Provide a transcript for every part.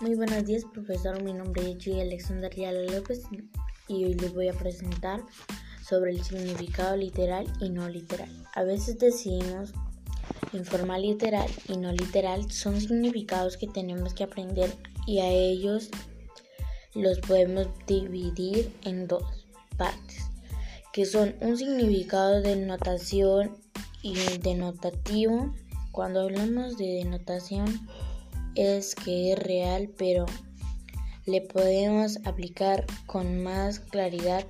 Muy buenos días, profesor. Mi nombre es Julia Alexander Riala López y hoy les voy a presentar sobre el significado literal y no literal. A veces decimos informal literal y no literal son significados que tenemos que aprender y a ellos los podemos dividir en dos partes, que son un significado de notación y denotativo. Cuando hablamos de denotación, es que es real, pero le podemos aplicar con más claridad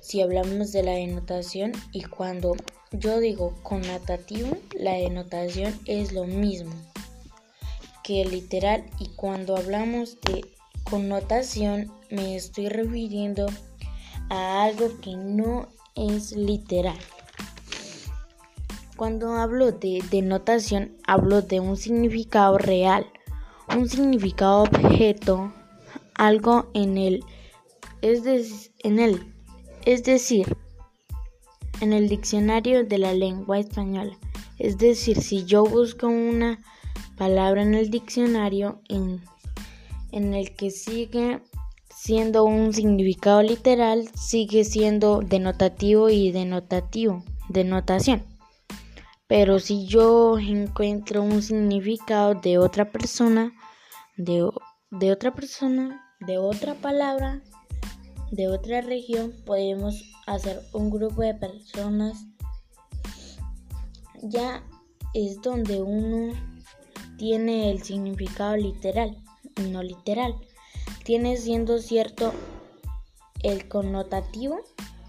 si hablamos de la denotación y cuando yo digo connotativo, la denotación es lo mismo que literal y cuando hablamos de connotación me estoy refiriendo a algo que no es literal. Cuando hablo de denotación hablo de un significado real un significado objeto, algo en él, es, en él, es decir, en el diccionario de la lengua española. Es decir, si yo busco una palabra en el diccionario en, en el que sigue siendo un significado literal, sigue siendo denotativo y denotativo, denotación. Pero si yo encuentro un significado de otra persona, de, de otra persona, de otra palabra, de otra región, podemos hacer un grupo de personas. Ya es donde uno tiene el significado literal no literal. Tiene siendo cierto el connotativo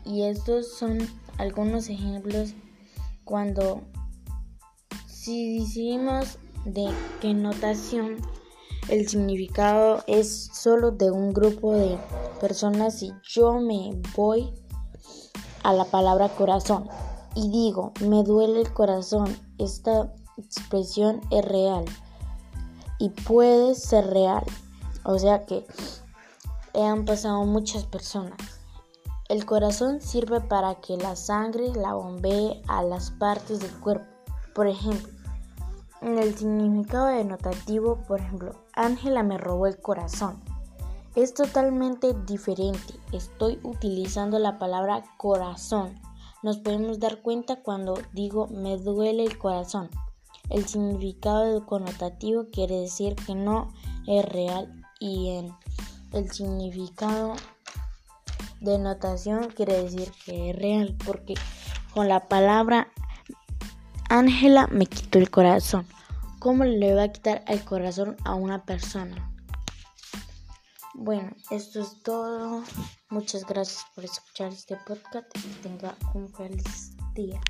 y estos son algunos ejemplos cuando si decimos de qué notación el significado es solo de un grupo de personas y yo me voy a la palabra corazón y digo, me duele el corazón, esta expresión es real y puede ser real. O sea que han pasado muchas personas. El corazón sirve para que la sangre la bombee a las partes del cuerpo. Por ejemplo, en el significado denotativo, por ejemplo, Ángela me robó el corazón. Es totalmente diferente. Estoy utilizando la palabra corazón. Nos podemos dar cuenta cuando digo me duele el corazón. El significado connotativo quiere decir que no es real y en el significado de notación quiere decir que es real porque con la palabra Ángela me quitó el corazón. ¿Cómo le va a quitar el corazón a una persona? Bueno, esto es todo. Muchas gracias por escuchar este podcast y tenga un feliz día.